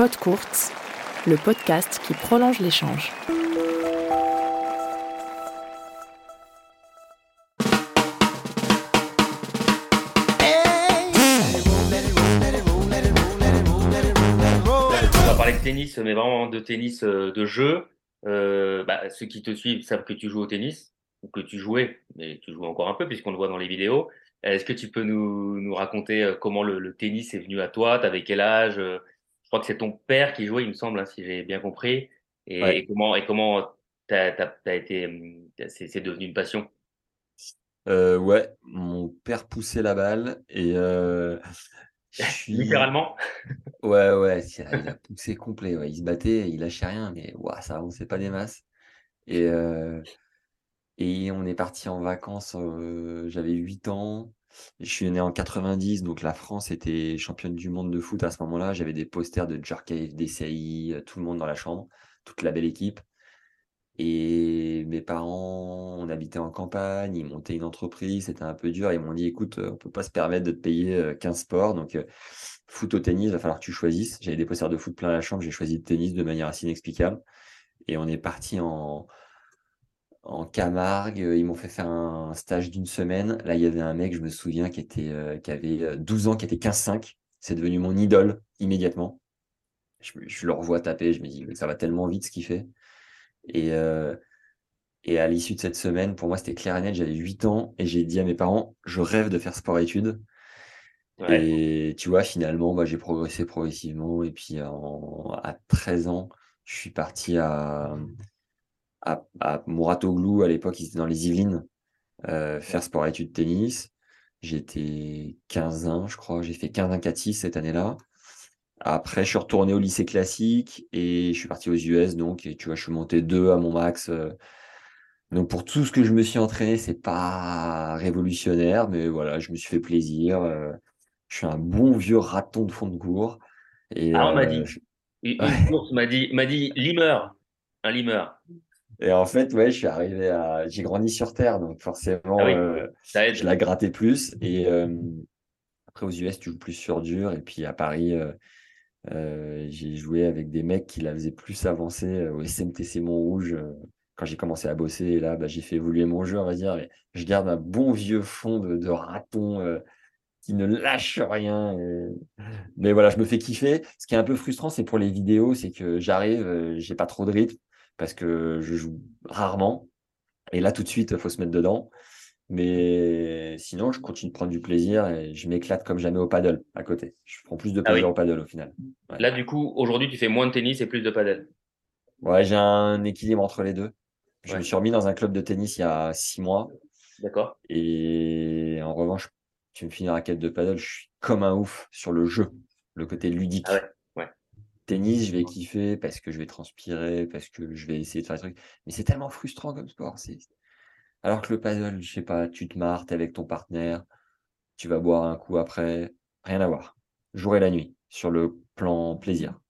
Pod Courts, le podcast qui prolonge l'échange. On va parler de tennis, mais vraiment de tennis euh, de jeu. Euh, bah, ceux qui te suivent savent que tu joues au tennis, ou que tu jouais, mais tu joues encore un peu puisqu'on le voit dans les vidéos. Est-ce que tu peux nous, raconter euh, comment le, le tennis est venu à toi? Tu avais quel âge? Crois que c'est ton père qui jouait, il me semble, hein, si j'ai bien compris. Et, Ouais. et comment et comment t'as, t'as, t'as été, hum, c'est, c'est devenu une passion? Euh, ouais, mon père poussait la balle et euh, je suis. Littéralement? Ouais, ouais, il a, il a poussé complet. Ouais. Il se battait, il lâchait rien, mais ouah, ça avançait pas des masses. Et, euh, et on est parti en vacances, euh, j'avais 8 ans. Je suis né en 90, donc la France était championne du monde de foot à ce moment-là. J'avais des posters de Djorkaeff, Desailly, euh, tout le monde dans la chambre, toute la belle équipe. Et mes parents, on habitait en campagne, ils montaient une entreprise, c'était un peu dur. Ils m'ont dit, écoute, euh, on peut pas se permettre de te payer euh, 15 sports, donc euh, foot au tennis, il va falloir que tu choisisses. J'avais des posters de foot plein la chambre, j'ai choisi le tennis de manière assez inexplicable. Et on est parti en, en Camargue, ils m'ont fait faire un stage d'une semaine. Là, il y avait un mec, je me souviens, qui, était, euh, qui avait euh, 12 ans, qui était 15-5. C'est devenu mon idole immédiatement. Je, le revois taper, je me dis, ça va tellement vite ce qu'il fait. Et, euh, et à l'issue de cette semaine, pour moi, c'était clair et net. J'avais 8 ans et j'ai dit à mes parents, je rêve de faire sport-études. Ouais. Et tu vois, finalement, bah, j'ai progressé progressivement. Et puis, en- à 13 ans, je suis parti à, à, à Mouratoglou. À l'époque, ils étaient dans les Yvelines, euh, faire sport-études tennis. J'étais 15 ans, je crois. J'ai fait 15 1 4 6 cette année-là. Après, je suis retourné au lycée classique et je suis parti aux US. Donc, et tu vois, je suis monté deux à mon max. euh. Donc, pour tout ce que je me suis entraîné, c'est pas révolutionnaire, mais voilà, je me suis fait plaisir. euh. Je suis un bon vieux raton de fond de cours. Et, Ah, on m'a euh, dit. je- Une, Ouais. m'a dit, m'a dit limeur, un limeur. Et en fait, ouais, je suis arrivé à. J'ai grandi sur Terre, donc forcément, Ah oui. euh, Ça je la grattais plus. Et euh, après, aux US, tu joues plus sur dur. Et puis à Paris, euh, j'ai joué avec des mecs qui la faisaient plus avancer au SMTC Montrouge. quand j'ai commencé à bosser, et là, bah, j'ai fait évoluer mon jeu, on va dire. Et je garde un bon vieux fond de, de raton qui ne lâche rien. et- Mais voilà, je me fais kiffer. Ce qui est un peu frustrant, c'est pour les vidéos, c'est que j'arrive, j'ai pas trop de rythme parce que je joue rarement. Et là, tout de suite, il faut se mettre dedans. Mais sinon, je continue de prendre du plaisir et je m'éclate comme jamais au paddle à côté. Je prends plus de Ah oui. plaisir au paddle au final. Ouais. Là, du coup, aujourd'hui, tu fais moins de tennis et plus de padel. Ouais, j'ai un équilibre entre les deux. Je Ouais. me suis remis dans un club de tennis il y a six mois. D'accord Et en revanche, tu me finis une raquette de paddle, je suis comme un ouf sur le jeu, le côté ludique. Ah ouais. Tennis, je vais kiffer parce que je vais transpirer, parce que je vais essayer de faire des trucs. Mais c'est tellement frustrant comme sport. c'est- Alors que le paddle, je sais pas, tu te marres, t'es avec ton partenaire, tu vas boire un coup après, rien à voir. Jour et la nuit, sur le plan plaisir.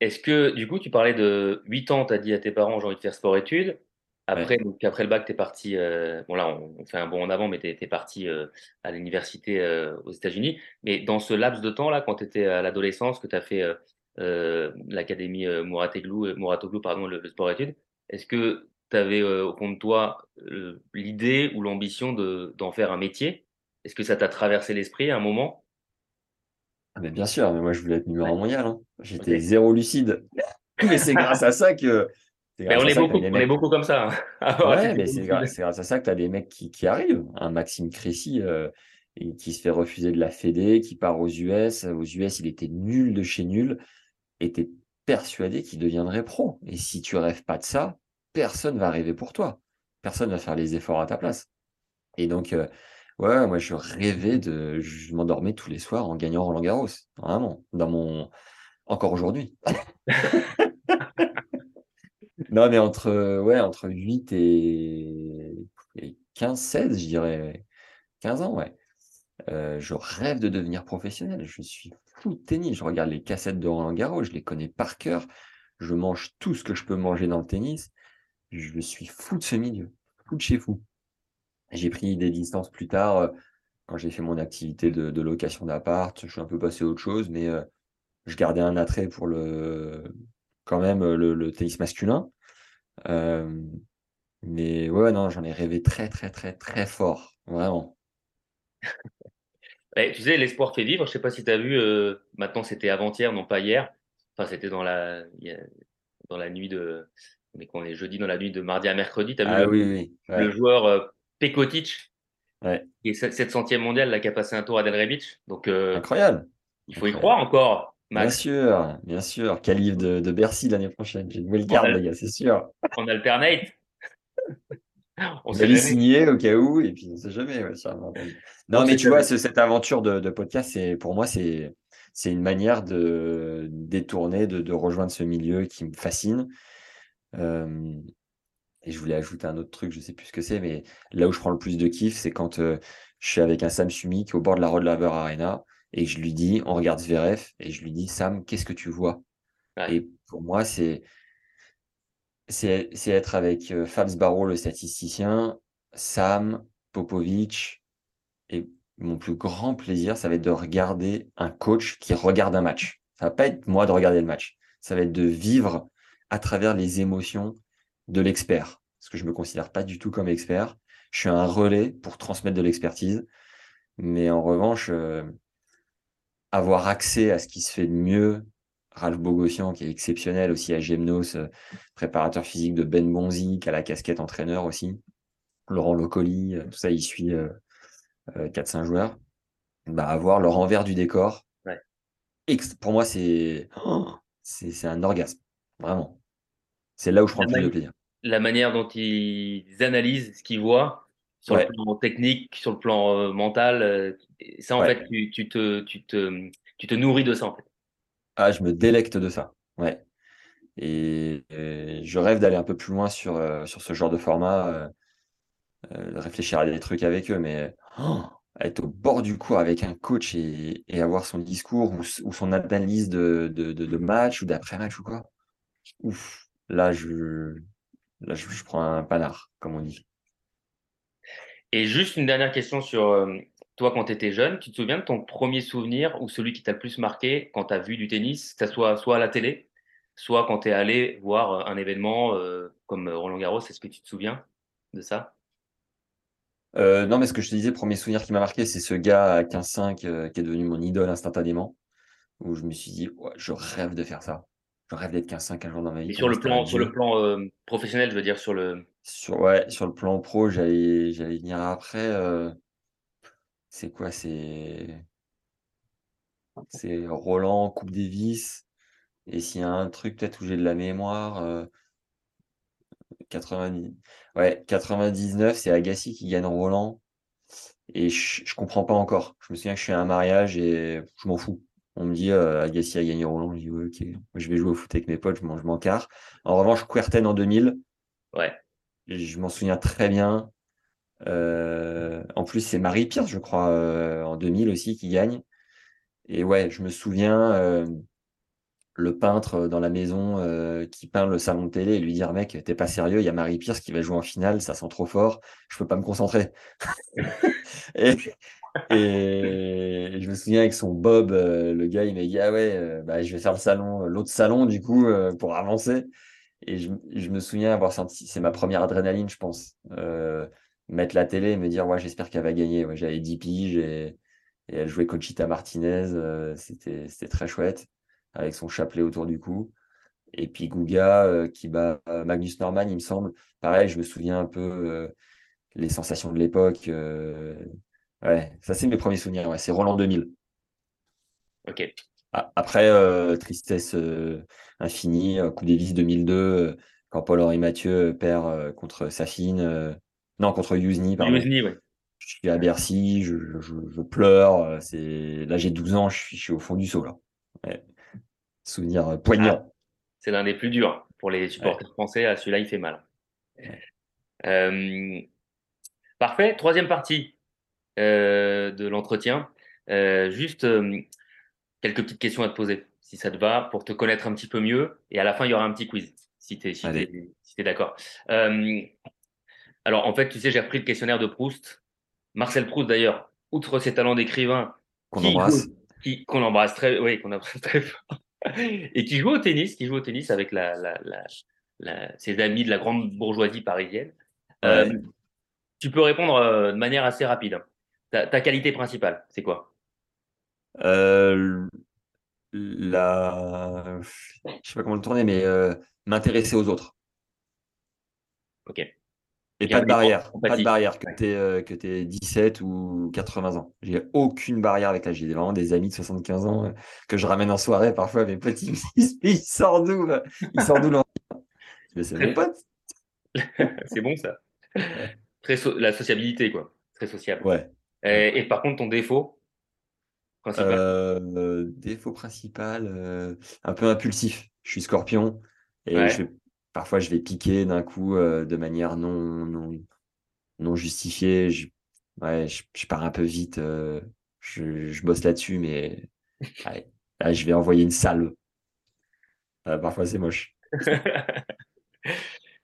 Est-ce que, du coup, tu parlais de 8 ans, tu as dit à tes parents, j'ai envie de faire sport-études. Après, donc, après le bac, tu es parti, euh, bon là, on, on fait un bond en avant, mais tu es, parti euh, à l'université euh, aux États-Unis. Mais dans ce laps de temps-là, quand tu étais à l'adolescence, que tu as fait euh, euh, l'académie Mouratoglou, Mouratoglou, pardon, le, le sport-études, est-ce que tu avais au fond de toi euh, l'idée ou l'ambition de, d'en faire un métier? Est-ce que ça t'a traversé l'esprit à un moment? Ah, mais bien sûr, mais moi je voulais être numéro un Ouais. mondial. hein. J'étais zéro lucide. Mais c'est grâce à ça que. Mais on est beaucoup, est comme ça. hein. Avoir Ouais, mais c'est grâce, à ça que tu as des mecs qui, qui arrivent. Un Maxime Crécy euh, et qui se fait refuser de la Fédé, qui part aux US. Aux US, il était nul de chez nul tu persuadé qu'il deviendrait pro. Et si tu rêves pas de ça, personne va rêver pour toi. Personne va faire les efforts à ta place. Et donc, euh, ouais, moi je rêvais de. Je m'endormais tous les soirs en gagnant Roland Garros. Vraiment. Dans mon. Encore aujourd'hui. Non, mais entre, ouais, entre 8 et, et 15, 16, je dirais. 15 ans, ouais. Euh, je rêve de devenir professionnel. Je suis fou de tennis. Je regarde les cassettes de Roland Garros, je les connais par cœur. Je mange tout ce que je peux manger dans le tennis. Je suis fou de ce milieu. Fou de chez fou. J'ai pris des distances plus tard, euh, quand j'ai fait mon activité de, location d'appart. Je suis un peu passé à autre chose, mais euh, je gardais un attrait pour le, quand même le tennis masculin. Euh, mais ouais, non, j'en ai rêvé très, très, très, très fort, vraiment. Eh, tu sais, l'espoir fait vivre. Je sais pas si tu as vu, euh, maintenant c'était avant-hier, non pas hier. Enfin, c'était dans la, dans la nuit de. Mais qu'on est jeudi dans la nuit de mardi à mercredi. Tu as vu Ah le, oui, oui, ouais, le joueur euh, Pekotic, ouais. qui est 700e mondial, là, qui a passé un tour à Delray Beach. Donc, euh, Incroyable. il faut y croire encore, Bien sûr, bien sûr. Calife de, de Bercy l'année prochaine. J'ai une nouvelle carte, a- les gars, c'est sûr. En alternate. On On sait va les signer au cas où, et puis on sait jamais. ouais. Non, On mais tu vois, jamais. cette aventure de, de podcast, c'est pour moi, c'est c'est une manière de détourner, de, de rejoindre ce milieu qui me fascine. Euh, et je voulais ajouter un autre truc, je sais plus ce que c'est, mais là où je prends le plus de kiff, c'est quand euh, je suis avec un Sam Sumik au bord de la Rod Laver Arena et je lui dis, on regarde Zverev, et je lui dis, Sam, qu'est-ce que tu vois? Ouais. Et pour moi, c'est c'est c'est être avec euh, Fabs Barreau, le statisticien, Sam, Popovic, et mon plus grand plaisir, ça va être de regarder un coach qui regarde un match. Ça va pas être moi de regarder le match. Ça va être de vivre à travers les émotions de l'expert. Parce que je me considère pas du tout comme expert. Je suis un relais pour transmettre de l'expertise. Mais en revanche, euh, avoir accès à ce qui se fait de mieux, Ralph Bogossian, qui est exceptionnel aussi à Gemnos, euh, préparateur physique de Ben Bonzi, qui a la casquette entraîneur aussi, Laurent Locoli, euh, tout ça, il suit euh, euh, 4-5 joueurs. Bah, avoir le renvers du décor, Ouais. pour moi, c'est oh, c'est c'est un orgasme, vraiment. C'est là où je prends le plus de plaisir. la manière dont ils analysent ce qu'ils voient sur Ouais. le plan technique, sur le plan euh, mental, euh, ça en Ouais. fait, tu, tu te, tu, te, tu te nourris de ça en fait. Ah, je me délecte de ça. Ouais. Et, et je rêve d'aller un peu plus loin sur, euh, sur ce genre de format, de réfléchir à des trucs avec eux, mais oh, être au bord du cours avec un coach et, et avoir son discours ou, son analyse de, de, de, de match ou d'après-match ou quoi. Ouf, là, je, là je, je prends un panard, comme on dit. Et juste une dernière question sur euh, toi quand tu étais jeune, tu te souviens de ton premier souvenir ou celui qui t'a le plus marqué quand tu as vu du tennis, que ça soit soit à la télé, soit quand tu es allé voir euh, un événement euh, comme Roland Garros, est-ce que tu te souviens de ça? Euh, non, mais ce que je te disais, premier souvenir qui m'a marqué, c'est ce gars à 15-5 euh, qui est devenu mon idole instantanément, où je me suis dit, Ouais, je rêve de faire ça. Je rêve d'être 15-5 un jour dans ma vie. Et sur le plan, sur le plan professionnel, je veux dire sur le Sur, ouais, sur le plan pro, j'allais, venir après. euh, c'est quoi? C'est, c'est Roland, Coupe Davis. Et s'il y a un truc peut-être où j'ai de la mémoire, euh, 90, ouais, 99, c'est Agassi qui gagne Roland. Et je, je comprends pas encore. Je me souviens que je suis à un mariage et je m'en fous. On me dit euh, Agassi a gagné Roland. Je dis ok. Je vais jouer au foot avec mes potes, je m'en, carre. En revanche, Kuerten en 2000, ouais je m'en souviens très bien. Euh, en plus, c'est Marie Pierce, je crois, euh, en 2000 aussi, qui gagne. Et ouais, je me souviens euh, le peintre dans la maison euh, qui peint le salon de télé et lui dire mec, t'es pas sérieux, il y a Marie Pierce qui va jouer en finale, ça sent trop fort, je peux pas me concentrer. et, je me souviens avec son Bob, euh, le gars, il m'a dit ah ouais, euh, bah, je vais faire le salon, l'autre salon du coup euh, pour avancer. Et je, me souviens avoir senti, c'est ma première adrénaline, je pense. Euh, mettre la télé et me dire, ouais, j'espère qu'elle va gagner. J'avais 10 piges et, elle jouait Conchita Martinez. euh, c'était, très chouette, avec son chapelet autour du cou. Et puis Guga euh, qui bat euh, Magnus Norman, il me semble. Pareil, je me souviens un peu les sensations de l'époque. ouais, ça, c'est mes premiers souvenirs. Ouais, c'est Roland 2000. ok Après, euh, tristesse euh, infinie, euh, Coupe Davis 2002, euh, quand Paul-Henri Mathieu perd contre Safine, non, contre Yuzny, pardon. Yuzny, ouais Je suis à Bercy, je, je, je pleure. C'est... Là, j'ai 12 ans, je suis, je suis au fond du seau. Là. Ouais. Souvenir poignant. c'est l'un des plus durs pour les supporters français à celui-là il fait mal Euh, parfait troisième partie euh, de l'entretien Euh, juste quelques petites questions à te poser si ça te va pour te connaître un petit peu mieux et à la fin il y aura un petit quiz si tu es, si t'es d'accord Euh, alors en fait tu sais j'ai repris le questionnaire de Proust Marcel Proust d'ailleurs outre ses talents d'écrivain Qu'on embrasse. qu'on embrasse très, oui, qu'on embrasse très fort, et qui joue au tennis, qui joue au tennis avec la, la, la, ses amis de la grande bourgeoisie parisienne. Euh, tu peux répondre euh, de manière assez rapide. Ta, ta qualité principale, c'est quoi? Euh, la... Je sais pas comment le tourner, mais euh, m'intéresser aux autres. Ok. Et pas de barrière, pas de barrière, que tu aies, que aies 17 ou 80 ans. J'ai aucune barrière avec l'âge. J'ai vraiment des amis de 75 ans euh, que je ramène en soirée. Parfois, mes petits me disent Il sort d'où Il sort d'où C'est mon pote. c'est bon ça. Très La sociabilité, quoi. Très sociable. Ouais. Et, par contre, ton défaut? Principal euh, Défaut principal, euh, un peu impulsif. Je suis scorpion et je parfois je vais piquer d'un coup euh, de manière non, non, non justifiée. Je, ouais, je, pars un peu vite. Je, je, bosse là-dessus, mais je vais envoyer une salle. Parfois, c'est moche.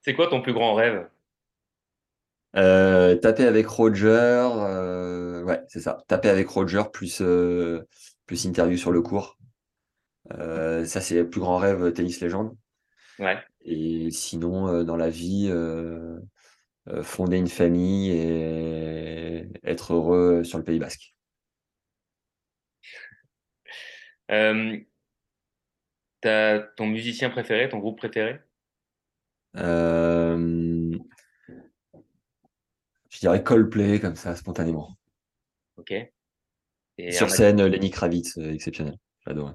c'est quoi ton plus grand rêve? Taper avec Roger. ouais, c'est ça. Taper avec Roger plus, plus interview sur le cours. ça, c'est le plus grand rêve tennis légende. Ouais. Et sinon, euh, dans la vie, euh, euh, fonder une famille et être heureux sur le Pays Basque. T'as ton musicien préféré, ton groupe préféré? Je dirais Coldplay, comme ça, spontanément. Ok. Sur scène, Lenny Kravitz, exceptionnel. J'adore.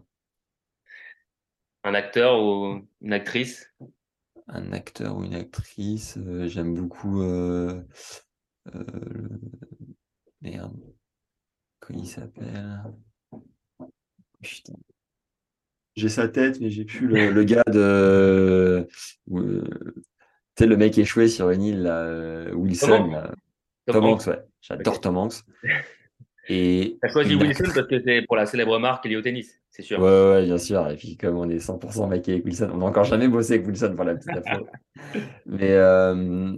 Un acteur ou une actrice? Un acteur ou une actrice. Euh, j'aime beaucoup. Euh, euh, merde. Comment il s'appelle? Putain. J'ai sa tête, mais j'ai plus le, gars de. tu sais, le mec échoué sur une île, Wilson. Tom, Hanks, ouais. J'adore Tom Hanks. Et T'as choisi Wilson parce que c'est pour la célèbre marque liée au tennis, c'est sûr. Ouais, ouais, bien sûr. Et puis, comme on est 100% maquillé avec Wilson, on n'a encore jamais bossé avec Wilson pour la petite info. Mais euh,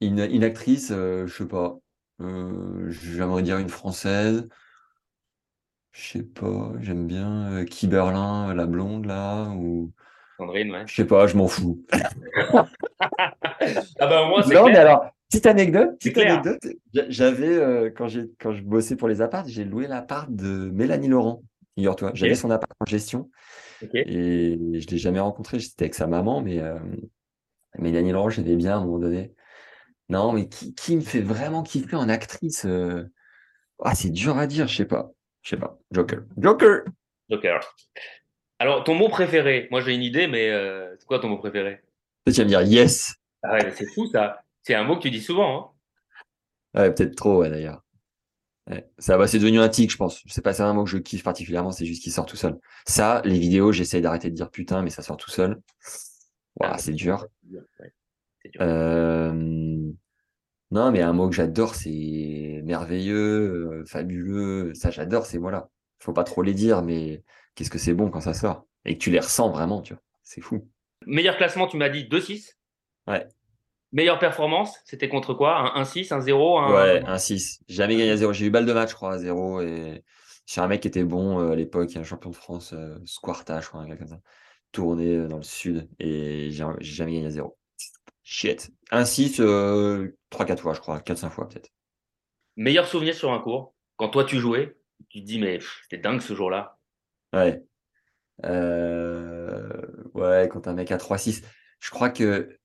une, une, actrice, euh, je sais pas. Euh, J'aimerais dire une française. Je sais pas. J'aime bien euh, Kiberlin, la blonde là. Ou... Sandrine, ouais. Je sais pas, je m'en fous. ah bah, moi, c'est. Non, mais alors, Petite anecdote, petite anecdote. J'avais, euh, quand, quand je bossais pour les apparts, j'ai loué l'appart de Mélanie Laurent. Figure-toi, j'avais son appart en gestion et je ne l'ai jamais rencontré. J'étais avec sa maman, mais euh, Mélanie Laurent, j'aimais bien à un moment donné. Non, mais qui, me fait vraiment kiffer en actrice euh, Ah, c'est dur à dire, je sais pas. Je sais pas. Joker. Joker Joker. Alors, ton mot préféré Moi, j'ai une idée, mais c'est quoi ton mot préféré? Tu vas me dire yes. Ah ouais, c'est fou ça. C'est un mot que tu dis souvent. Hein ouais, peut-être trop, d'ailleurs. Ça, bah, c'est devenu un tic, je pense. C'est pas un mot que je kiffe particulièrement, c'est juste qu'il sort tout seul. Ça, les vidéos, j'essaye d'arrêter de dire putain, mais ça sort tout seul. Ah, c'est dur. Euh, non, mais un mot que j'adore, c'est merveilleux, euh, fabuleux. Ça, j'adore ces mots-là. Faut pas trop les dire, mais qu'est-ce que c'est bon quand ça sort? Et que tu les ressens vraiment, tu vois. C'est fou. Meilleur classement, tu m'as dit 2-6. Ouais. Meilleure performance, c'était contre quoi? Un 1-6, un 0 un... Ouais, un 6. Jamais gagné à 0. J'ai eu balle de match, je crois, à 0. Et j'ai un mec qui était bon euh, à l'époque, un champion de France, euh, Squarta, je crois, un gars comme ça. Tourné euh, dans le sud. Et j'ai jamais gagné à 0. Shit. Un 6, 3-4 fois, je crois. 4-5 fois, peut-être. Meilleur souvenir sur un cours? Quand toi, tu jouais, tu te dis, mais c'était dingue ce jour-là. Ouais. Ouais, quand un mec a 3-6. Je crois que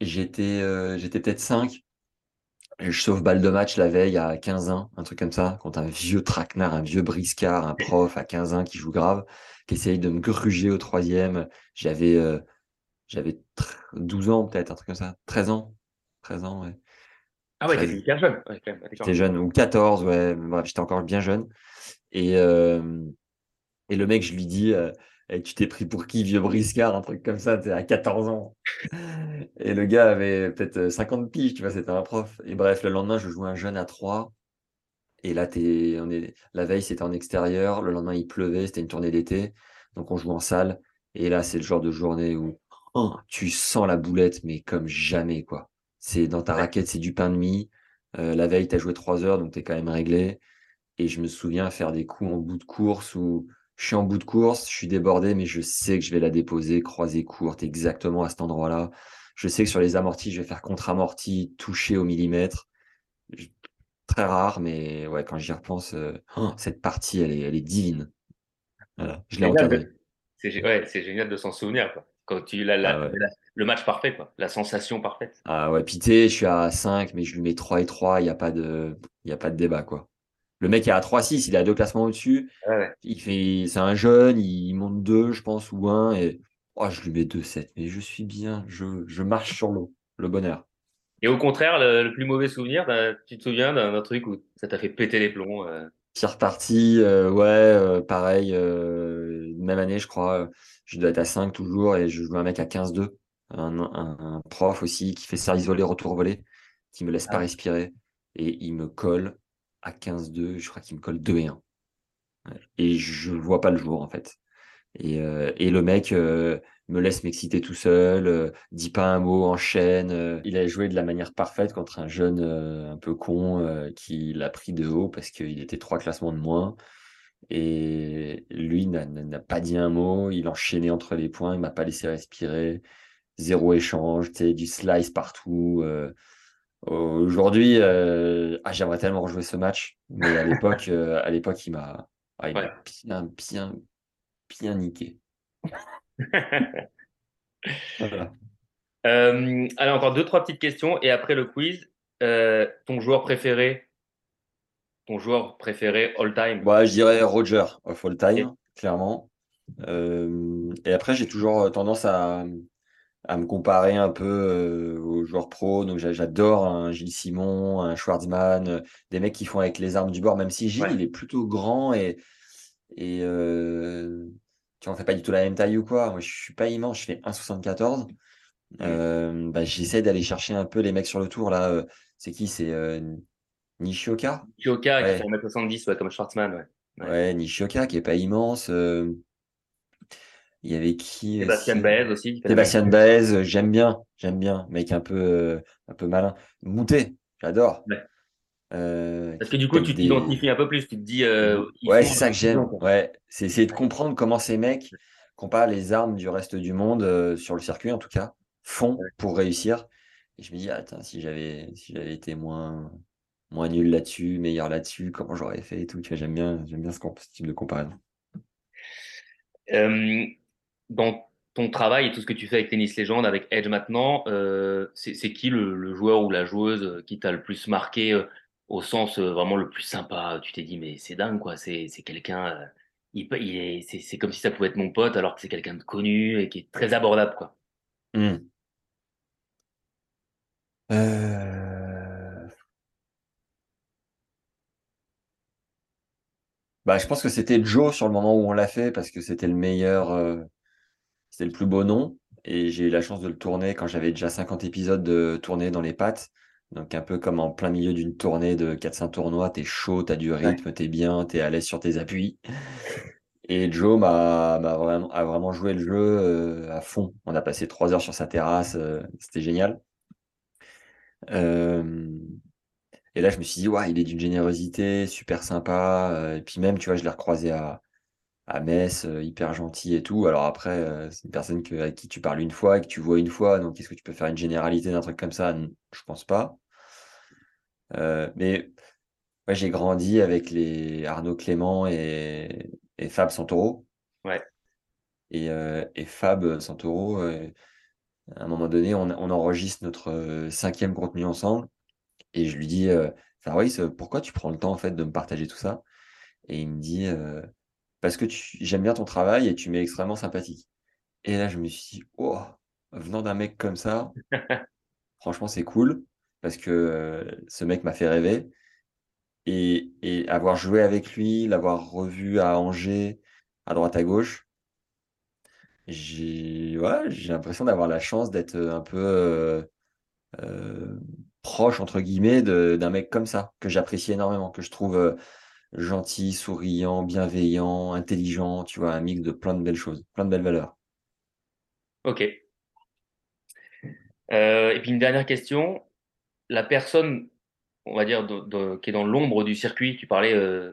J'étais euh, j'étais peut-être 5. Je sauve balle de match la veille à 15 ans, un truc comme ça, quand un vieux traquenard, un vieux briscard, un prof à 15 ans qui joue grave, qui essaye de me gruger au troisième. J'avais euh, j'avais 12 ans peut-être, un truc comme ça. 13 ans. 13 ans, ouais. Ah ouais, t'étais hyper jeune. Ouais, jeune, ou 14, ouais. Bref, j'étais encore bien jeune. Et, euh, et le mec, je lui dis, et tu t'es pris pour qui, vieux briscard, un truc comme ça, tu à 14 ans. Et le gars avait peut-être 50 piges, tu vois, c'était un prof. Et bref, le lendemain, je jouais un jeune à 3. Et là, es, on est, la veille, c'était en extérieur. Le lendemain, il pleuvait, c'était une tournée d'été. Donc, on joue en salle. Et là, c'est le genre de journée où oh, tu sens la boulette, mais comme jamais, quoi. C'est dans ta raquette, c'est du pain de mie. Euh, la veille, tu as joué 3 heures, donc tu es quand même réglé. Et je me souviens faire des coups en bout de course où je suis en bout de course, je suis débordé, mais je sais que je vais la déposer, croisée courte, exactement à cet endroit-là. Je sais que sur les amortis, je vais faire contre-amorti, toucher au millimètre. Très rare, mais ouais, quand j'y repense, euh, oh, cette partie, elle est, elle est divine. Voilà, je l'ai encadrée. C'est ouais, génial de s'en souvenir. Quoi. Quand tu la, la, ah le match parfait, quoi. la sensation parfaite. Ah ouais, Pité, je suis à 5, mais je lui mets 3 et 3, il n'y a, pas de, y a pas de débat. quoi. Le mec est à 3-6, il a deux classements au-dessus. Il fait, c'est un jeune, il monte 2, je pense, ou 1. Et oh, je lui mets 2-7. Mais je suis bien, je, je marche sur l'eau. Le bonheur. Et au contraire, le, plus mauvais souvenir, tu te souviens d'un truc où ça t'a fait péter les plombs euh... Pire partie, euh, ouais, euh, pareil, euh, même année, je crois. Je dois être à 5 toujours et je joue un mec à 15-2. Un, un, prof aussi qui fait service volé, retour volé, qui me laisse pas ah. respirer. Et il me colle à 15-2, je crois qu'il me colle 2 et 1. Et je ne vois pas le jour, en fait. Et, euh, le mec euh, me laisse m'exciter tout seul, euh, dit pas un mot, enchaîne. il a joué de la manière parfaite contre un jeune un peu con qui l'a pris de haut parce qu'il était trois classements de moins. Et lui n'a pas dit un mot, il enchaînait entre les points, il m'a pas laissé respirer. Zéro échange, du slice partout. Aujourd'hui, euh, ah, j'aimerais tellement rejouer ce match, mais à l'époque, euh, à l'époque, il m'a ah, bien, bien, bien niqué. Euh, allez, encore deux, trois petites questions et après le quiz. ton joueur préféré Ton joueur préféré all time? Bah, Je dirais Roger of all time, clairement. et après, j'ai toujours tendance à, à me comparer un peu euh, aux joueurs pro. Donc j'adore un Gilles Simon, un Schwartzmann, euh, des mecs qui font avec les armes du bord, même si Gilles, il est plutôt grand et, et euh, tu on fait pas du tout la même taille ou quoi. Moi, je suis pas immense, je fais 1,74. Euh, bah, J'essaie d'aller chercher un peu les mecs sur le tour. là. C'est qui? C'est Nishioka? Nishioka qui fait 1m70 ouais, comme Schwartzmann. Ouais, ouais. Nishioka qui est pas immense. Il y avait qui Sébastien Baez aussi. Sébastien Baez, j'aime bien, j'aime bien, mec un peu, euh, un peu malin. Moutet, j'adore. Euh, Parce que du coup, tu t'identifies un peu plus, tu te dis. Euh, ouais, c'est ça que j'aime. Ouais, c'est essayer de comprendre comment ces mecs, pas les armes du reste du monde, sur le circuit en tout cas, font pour réussir. Et je me dis, attends, si j'avais si j'avais été moins, moins nul là-dessus, meilleur là-dessus, comment j'aurais fait et tout. Tu vois, j'aime bien, j'aime bien ce, ce, type de comparaison dans ton travail et tout ce que tu fais avec Tennis Légende, avec Edge maintenant, euh, c'est qui le, joueur ou la joueuse qui t'a le plus marqué euh, au sens euh, vraiment le plus sympa? Tu t'es dit, mais c'est dingue, quoi. C'est quelqu'un, il, c'est comme si ça pouvait être mon pote, alors que c'est quelqu'un de connu et qui est très abordable. Mmh. Bah, je pense que c'était Joe sur le moment où on l'a fait parce que c'était le meilleur c'était le plus beau nom. Et j'ai eu la chance de le tourner quand j'avais déjà 50 épisodes de tournée dans les pattes. Donc un peu comme en plein milieu d'une tournée de 400 tournois, t'es chaud, t'as du rythme, t'es bien, t'es à l'aise sur tes appuis. Et Joe m'a, vraiment, a vraiment joué le jeu euh, à fond. On a passé trois heures sur sa terrasse, euh, c'était génial. Euh, et là, je me suis dit, ouais, il est d'une générosité, super sympa. et puis même, tu vois, je l'ai recroisé à, à Metz, euh, hyper gentil et tout. Alors après, euh, c'est une personne que, avec qui tu parles une fois et que tu vois une fois. Donc, est-ce que tu peux faire une généralité d'un truc comme ça? Je pense pas. Euh, mais ouais, j'ai grandi avec les Arnaud Clément et, Fab Santoro. Ouais. Et, et Fab Santoro, à un moment donné, on, enregistre notre cinquième contenu ensemble. Et je lui dis, Fabrice, pourquoi tu prends le temps en fait de me partager tout ça? Et il me dit, parce que j'aime bien ton travail et tu m'es extrêmement sympathique. Et là, je me suis dit, oh, venant d'un mec comme ça, franchement, c'est cool parce que euh, ce mec m'a fait rêver. Et, avoir joué avec lui, l'avoir revu à Angers, à droite à gauche, j'ai l'impression d'avoir la chance d'être un peu euh, euh, proche, entre guillemets, d'un mec comme ça, que j'apprécie énormément, que je trouve gentil, souriant, bienveillant, intelligent, tu vois, un mix de plein de belles choses, plein de belles valeurs. Ok. Euh, et puis une dernière question. La personne, on va dire, qui est dans l'ombre du circuit, tu parlais euh,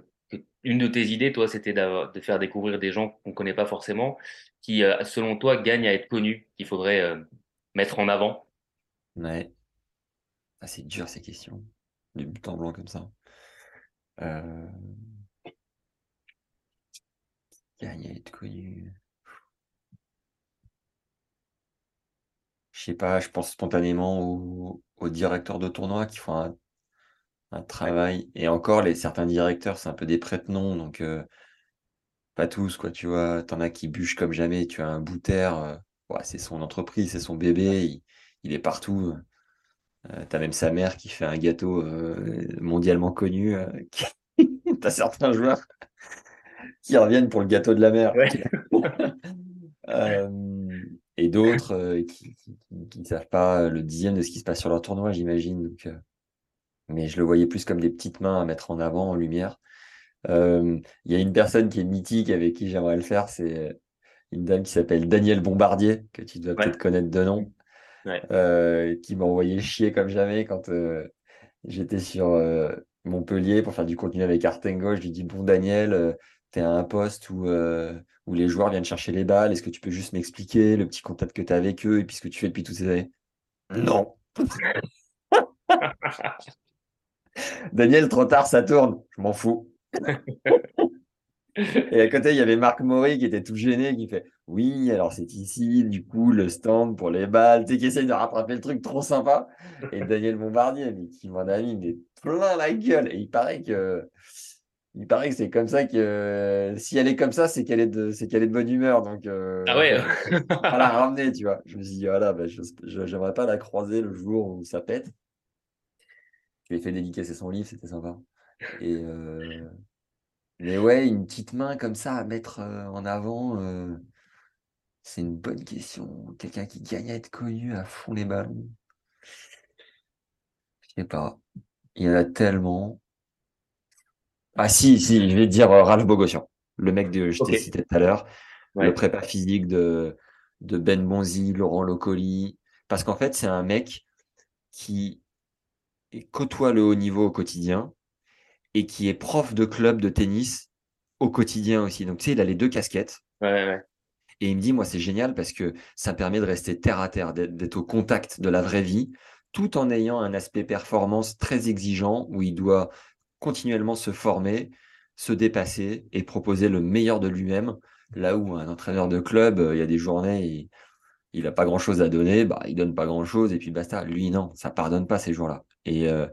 une de tes idées, toi, c'était de faire découvrir des gens qu'on ne connaît pas forcément, qui, euh, selon toi, gagnent à être connus, qu'il faudrait mettre en avant? Ouais. Ah, c'est dur ces questions. Du but en blanc comme ça. Euh... Gagne à être connu. Je sais pas, je pense spontanément aux, aux directeurs de tournoi qui font un travail. Et encore, les, certains directeurs, c'est un peu des prête-noms, donc euh, pas tous, quoi, tu vois. T'en as qui bûchent comme jamais. Tu as un Bouter, euh, c'est son entreprise, c'est son bébé, il, est partout. Euh, t'as même sa mère qui fait un gâteau mondialement connu. T'as certains joueurs qui reviennent pour le gâteau de la mère. et d'autres qui ne savent pas le dixième de ce qui se passe sur leur tournoi, j'imagine. Donc, mais je le voyais plus comme des petites mains à mettre en avant, en lumière. Il y a une personne qui est mythique avec qui j'aimerais le faire, c'est une dame qui s'appelle Danielle Bombardier, que tu dois peut-être connaître de nom, qui m'a envoyé chier comme jamais quand j'étais sur Montpellier pour faire du contenu avec Artengo. Je lui dis Bon, Daniel, tu es à un poste où, où les joueurs viennent chercher les balles. Est-ce que tu peux juste m'expliquer le petit contact que tu as avec eux et puis ce que tu fais depuis toutes ces années? Non Daniel, trop tard, ça tourne. Je m'en fous. Et à côté, il y avait Marc Maury qui était tout gêné, qui fait Oui, alors c'est ici, du coup, le stand pour les balles, tu sais, qui essaye de rattraper le truc trop sympa. Et Daniel Bombardier, mais qui m'en a mis plein la gueule. Et il paraît que. Il paraît que c'est comme ça que si elle est comme ça, c'est qu'elle est de, c'est qu'elle est de bonne humeur. Donc, euh, ah ouais. à la ramener, tu vois. Je me suis dit, voilà, bah, je, j'aimerais pas la croiser le jour où ça pète. Je lui ai fait dédicacer son livre, c'était sympa. Et euh, Mais ouais, une petite main comme ça à mettre euh, en avant, euh, c'est une bonne question. Quelqu'un qui gagne à être connu à fond les ballons. Je sais pas. Il y en a tellement. Ah si, si, je vais dire Ralph Bogossian, le mec que je t'ai cité tout à l'heure, le prépa physique de, de Ben Bonzi, Laurent Locoli. Parce qu'en fait, c'est un mec qui côtoie le haut niveau au quotidien et qui est prof de club de tennis au quotidien aussi. Donc, tu sais, il a les deux casquettes. Et il me dit, moi, c'est génial parce que ça permet de rester terre à terre, d'être au contact de la vraie vie, tout en ayant un aspect performance très exigeant où il doit continuellement se former, se dépasser et proposer le meilleur de lui-même. Là où un entraîneur de club, euh, il y a des journées, il n'a pas grand-chose à donner, bah, il donne pas grand-chose et puis basta. Lui, non, ça pardonne pas ces jours-là. Et, euh,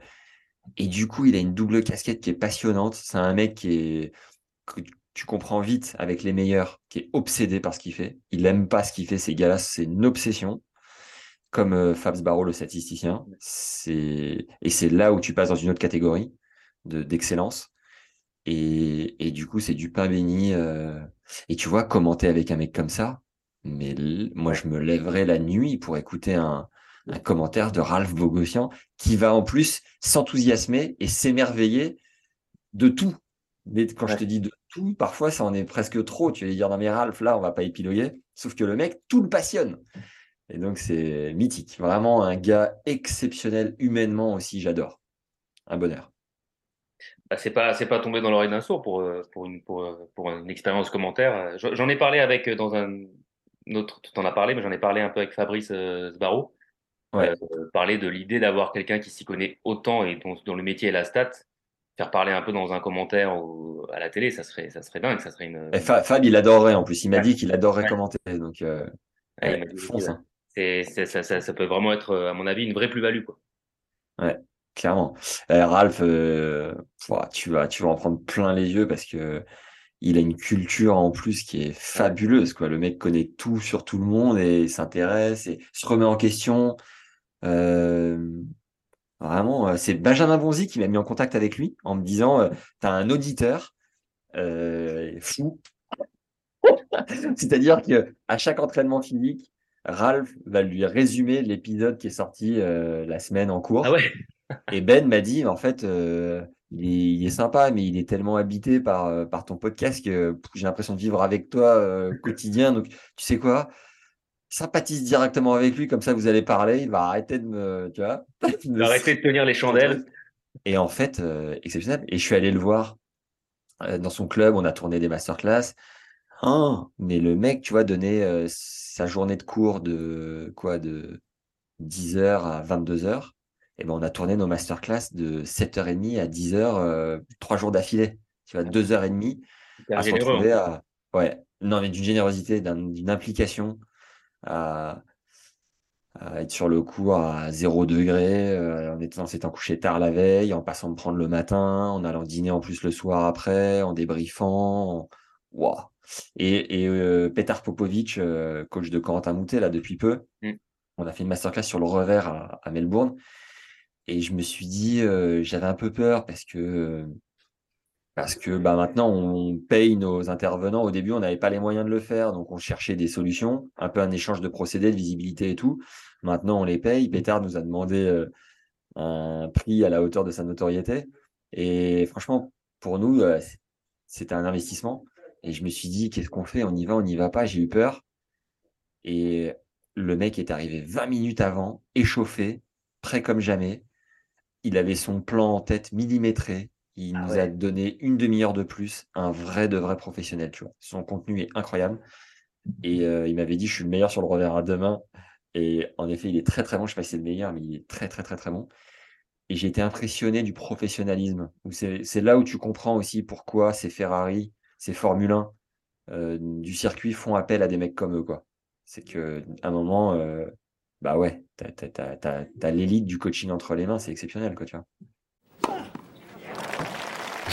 et du coup, il a une double casquette qui est passionnante. C'est un mec qui est, tu comprends vite avec les meilleurs, qui est obsédé par ce qu'il fait. Il n'aime pas ce qu'il fait, ces gars-là, c'est une obsession. Comme euh, Fabs Barreau, le statisticien. Et c'est là où tu passes dans une autre catégorie d'excellence. et, du coup, c'est du pain béni. Euh, et tu vois, commenter avec un mec comme ça, mais moi, je me lèverai la nuit pour écouter un, commentaire de Ralph Bogossian qui va en plus s'enthousiasmer et s'émerveiller de tout. Mais quand je te dis de tout, parfois, ça en est presque trop. Tu vas dire, non, mais Ralph, là, on va pas épiloguer. Sauf que le mec, tout le passionne. Et donc, c'est mythique. Vraiment un gars exceptionnel humainement aussi. J'adore. Un bonheur. Bah, c'est pas c'est pas tombé dans l'oreille d'un sourd pour euh, pour une pour, euh, pour une expérience commentaire. J'en ai parlé avec euh, dans un notre, tu en as parlé, mais j'en ai parlé un peu avec Fabrice euh, Sbarro. Euh, parler de l'idée d'avoir quelqu'un qui s'y connaît autant et dont, le métier est la stat, faire parler un peu dans un commentaire ou à la télé, ça serait, ça serait dingue. Ça serait une... Fab, il adorerait en plus. Il m'a dit qu'il adorerait commenter. Donc, euh, fonce. Hein. ça, ça, ça, peut vraiment être, à mon avis, une vraie plus-value. Quoi. Ouais, clairement. Ralph, tu, vas, tu vas en prendre plein les yeux parce que il a une culture en plus qui est fabuleuse. Quoi. Le mec connaît tout sur tout le monde et s'intéresse et se remet en question. Euh, vraiment, euh, c'est Benjamin Bonzi qui m'a mis en contact avec lui en me disant euh, Tu as un auditeur fou. C'est-à-dire qu'à chaque entraînement physique, Ralph va lui résumer l'épisode qui est sorti la semaine en cours. Ah et Ben m'a dit en fait, il est, sympa, mais il est tellement habité par, euh, par ton podcast que j'ai l'impression de vivre avec toi euh, quotidien. Donc, tu sais quoi? Sympathise directement avec lui, comme ça vous allez parler. Il va arrêter de me. Tu vois Il va arrêter de tenir les chandelles. Et en fait, euh, exceptionnel. Et je suis allé le voir dans son club, on a tourné des masterclass. Oh, mais le mec, tu vois, donnait sa journée de cours de quoi de 10h à 22h. Et ben, on a tourné nos masterclass de 7h30 à 10h, trois jours d'affilée. Tu vois, 2h30 à se retrouver hein. à. Ouais, non, mais d'une générosité, d'une implication à, être sur le cours à 0 degré, en étant, s'étant couché tard la veille, en passant me prendre le matin, en allant dîner en plus le soir après, en débriefant. Waouh! Et, et euh, Petar Popovic, euh, coach de Corentin Moutet, là, depuis peu, mm. on a fait une masterclass sur le revers à, Melbourne. Et je me suis dit, euh, j'avais un peu peur parce que, parce que bah, maintenant, on paye nos intervenants. Au début, on n'avait pas les moyens de le faire, donc on cherchait des solutions, un peu un échange de procédés, de visibilité et tout. Maintenant, on les paye. Pétard nous a demandé un prix à la hauteur de sa notoriété. Et franchement, pour nous, c'était un investissement. Et je me suis dit, qu'est-ce qu'on fait? On y va, on n'y va pas J'ai eu peur. Et le mec est arrivé 20 minutes avant, échauffé, prêt comme jamais. Il avait son plan en tête millimétré. Il ah nous a donné une demi-heure de plus, un vrai de vrai professionnel, tu vois. Son contenu est incroyable. Et euh, il m'avait dit, je suis le meilleur sur le revers à demain. Et en effet, il est très très bon. Je ne sais pas si c'est le meilleur, mais il est très très très très bon. Et j'ai été impressionné du professionnalisme. C'est là où tu comprends aussi pourquoi c'est Ferrari ces Formule 1 euh, du circuit font appel à des mecs comme eux. quoi. C'est qu'à un moment, euh, bah ouais, t'as, l'élite du coaching entre les mains, c'est exceptionnel. Quoi, tu vois.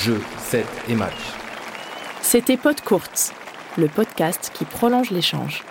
Jeu, 7 et match. C'était Pod le podcast qui prolonge l'échange.